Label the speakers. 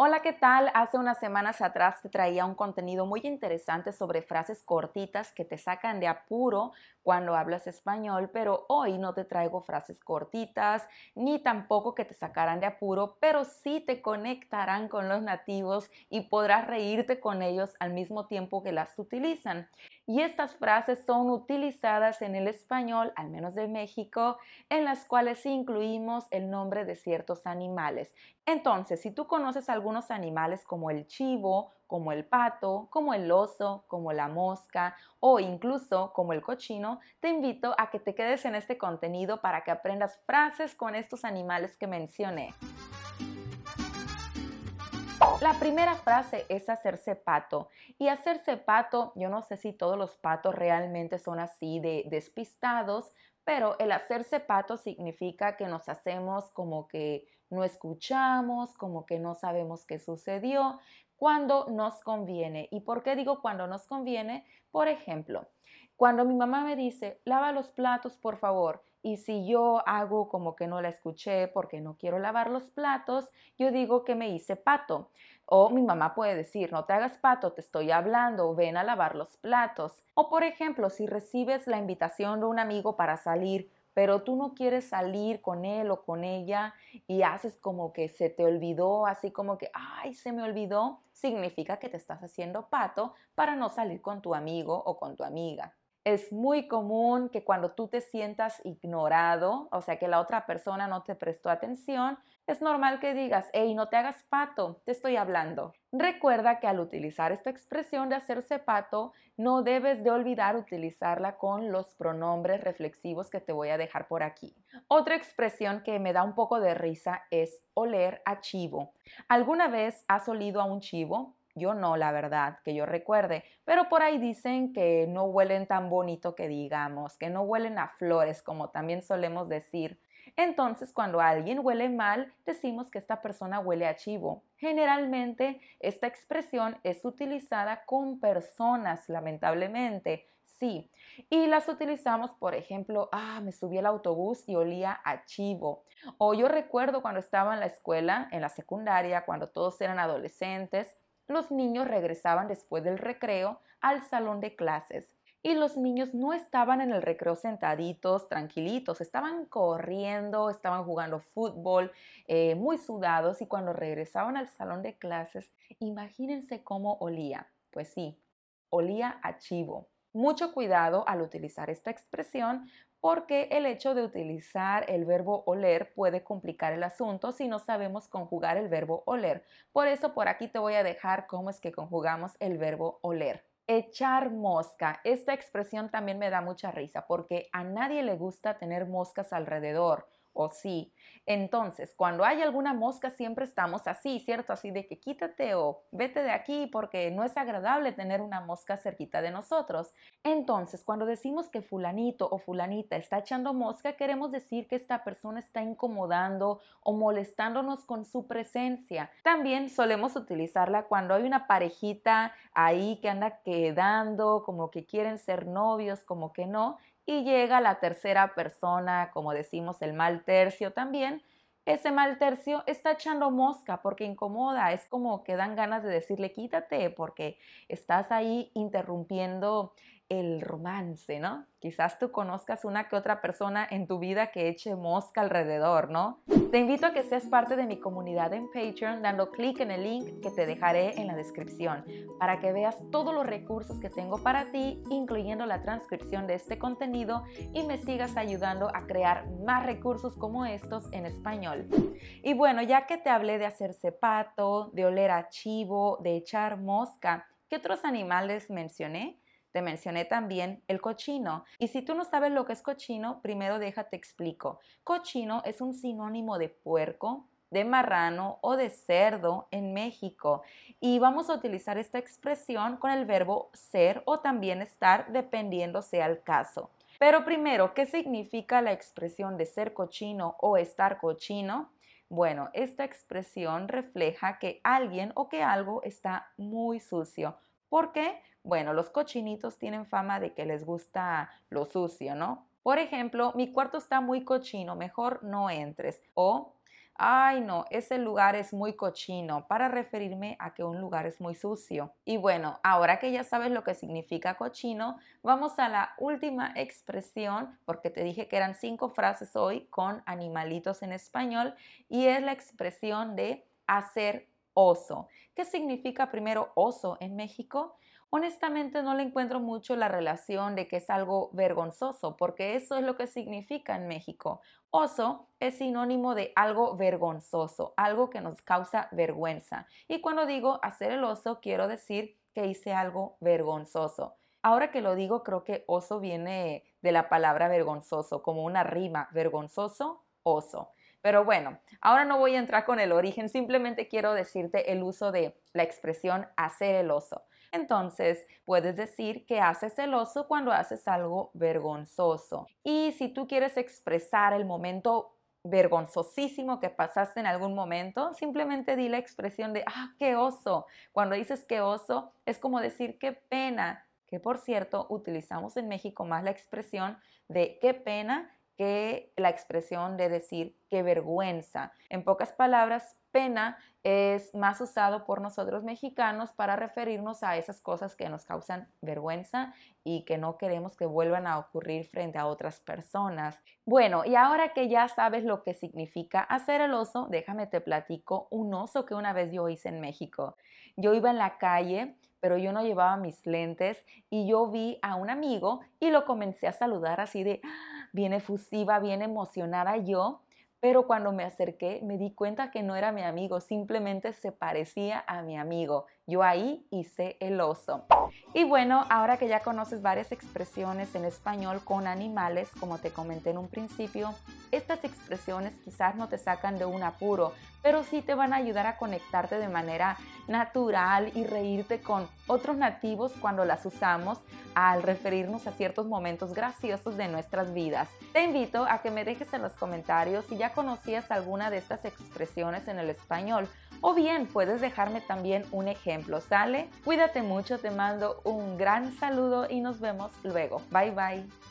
Speaker 1: Hola, ¿qué tal? Hace unas semanas atrás te traía un contenido muy interesante sobre frases cortitas que te sacan de apuro cuando hablas español, pero hoy no te traigo frases cortitas ni tampoco que te sacarán de apuro, pero sí te conectarán con los nativos y podrás reírte con ellos al mismo tiempo que las utilizan. Y estas frases son utilizadas en el español, al menos de México, en las cuales incluimos el nombre de ciertos animales. Entonces, si tú conoces algunos animales como el chivo, como el pato, como el oso, como la mosca o incluso como el cochino, te invito a que te quedes en este contenido para que aprendas frases con estos animales que mencioné. La primera frase es hacerse pato. Y hacerse pato, yo no sé si todos los patos realmente son así de despistados, pero el hacerse pato significa que nos hacemos como que no escuchamos, como que no sabemos qué sucedió, cuando nos conviene. ¿Y por qué digo cuando nos conviene? Por ejemplo, cuando mi mamá me dice, lava los platos, por favor, y si yo hago como que no la escuché porque no quiero lavar los platos, yo digo que me hice pato. O mi mamá puede decir, no te hagas pato, te estoy hablando, ven a lavar los platos. O por ejemplo, si recibes la invitación de un amigo para salir, pero tú no quieres salir con él o con ella y haces como que se te olvidó, así como que, ay, se me olvidó, significa que te estás haciendo pato para no salir con tu amigo o con tu amiga. Es muy común que cuando tú te sientas ignorado, o sea, que la otra persona no te prestó atención, es normal que digas, hey, no te hagas pato, te estoy hablando. Recuerda que al utilizar esta expresión de hacerse pato, no debes de olvidar utilizarla con los pronombres reflexivos que te voy a dejar por aquí. Otra expresión que me da un poco de risa es oler a chivo. ¿Alguna vez has olido a un chivo? Yo no, la verdad, que yo recuerde, pero por ahí dicen que no huelen tan bonito que digamos, que no huelen a flores como también solemos decir. Entonces, cuando alguien huele mal, decimos que esta persona huele a chivo. Generalmente, esta expresión es utilizada con personas, lamentablemente, sí. Y las utilizamos, por ejemplo, ah, me subí al autobús y olía a chivo. O yo recuerdo cuando estaba en la escuela, en la secundaria, cuando todos eran adolescentes, los niños regresaban después del recreo al salón de clases y los niños no estaban en el recreo sentaditos, tranquilitos, estaban corriendo, estaban jugando fútbol, eh, muy sudados y cuando regresaban al salón de clases, imagínense cómo olía. Pues sí, olía a chivo. Mucho cuidado al utilizar esta expresión porque el hecho de utilizar el verbo oler puede complicar el asunto si no sabemos conjugar el verbo oler. Por eso por aquí te voy a dejar cómo es que conjugamos el verbo oler. Echar mosca. Esta expresión también me da mucha risa porque a nadie le gusta tener moscas alrededor o sí. Entonces, cuando hay alguna mosca, siempre estamos así, ¿cierto? Así de que quítate o vete de aquí porque no es agradable tener una mosca cerquita de nosotros. Entonces, cuando decimos que fulanito o fulanita está echando mosca, queremos decir que esta persona está incomodando o molestándonos con su presencia. También solemos utilizarla cuando hay una parejita ahí que anda quedando, como que quieren ser novios, como que no y llega la tercera persona, como decimos el mal tercio también, ese mal tercio está echando mosca porque incomoda, es como que dan ganas de decirle quítate porque estás ahí interrumpiendo el romance, ¿no? Quizás tú conozcas una que otra persona en tu vida que eche mosca alrededor, ¿no? Te invito a que seas parte de mi comunidad en Patreon dando clic en el link que te dejaré en la descripción para que veas todos los recursos que tengo para ti, incluyendo la transcripción de este contenido y me sigas ayudando a crear más recursos como estos en español. Y bueno, ya que te hablé de hacerse pato, de oler a chivo, de echar mosca, ¿qué otros animales mencioné? Te mencioné también el cochino. Y si tú no sabes lo que es cochino, primero déjate explico. Cochino es un sinónimo de puerco, de marrano o de cerdo en México. Y vamos a utilizar esta expresión con el verbo ser o también estar, dependiendo sea el caso. Pero primero, ¿qué significa la expresión de ser cochino o estar cochino? Bueno, esta expresión refleja que alguien o que algo está muy sucio. ¿Por qué? Bueno, los cochinitos tienen fama de que les gusta lo sucio, ¿no? Por ejemplo, mi cuarto está muy cochino, mejor no entres. O ay no, ese lugar es muy cochino, para referirme a que un lugar es muy sucio. Y bueno, ahora que ya sabes lo que significa cochino, vamos a la última expresión, porque te dije que eran cinco frases hoy con animalitos en español, y es la expresión de hacer oso. ¿Qué significa primero oso en México? honestamente no le encuentro mucho la relación de que es algo vergonzoso, porque eso es lo que significa en México. Oso es sinónimo de algo vergonzoso, algo que nos causa vergüenza. Y cuando digo hacer el oso, quiero decir que hice algo vergonzoso. Ahora que lo digo, creo que oso viene de la palabra vergonzoso, como una rima, vergonzoso, oso. Pero bueno, ahora no voy a entrar con el origen, simplemente quiero decirte el uso de la expresión hacer el oso. Entonces, puedes decir que haces celoso cuando haces algo vergonzoso. Y si tú quieres expresar el momento vergonzosísimo que pasaste en algún momento, simplemente di la expresión de, ah, qué oso. Cuando dices qué oso, es como decir qué pena, que por cierto utilizamos en México más la expresión de qué pena que la expresión de decir qué vergüenza. En pocas palabras, pena es más usado por nosotros mexicanos para referirnos a esas cosas que nos causan vergüenza y que no queremos que vuelvan a ocurrir frente a otras personas. Bueno, y ahora que ya sabes lo que significa hacer el oso, déjame te platico un oso que una vez yo hice en México. Yo iba en la calle pero yo no llevaba mis lentes y yo vi a un amigo y lo comencé a saludar así de. Bien efusiva, bien emocionada yo pero cuando me acerqué me di cuenta que no era mi amigo, simplemente se parecía a mi amigo. Yo ahí hice el oso. Y bueno, ahora que ya conoces varias expresiones en español con animales, como te comenté en un principio, estas expresiones quizás no te sacan de un apuro, pero sí te van a ayudar a conectarte de manera natural y reírte con otros nativos cuando las usamos al referirnos a ciertos momentos graciosos de nuestras vidas. Te invito a que me dejes en los comentarios si ya conocías alguna de estas expresiones en el español o bien puedes dejarme también un ejemplo, ¿sale? Cuídate mucho, te mando un gran saludo y nos vemos luego. Bye bye.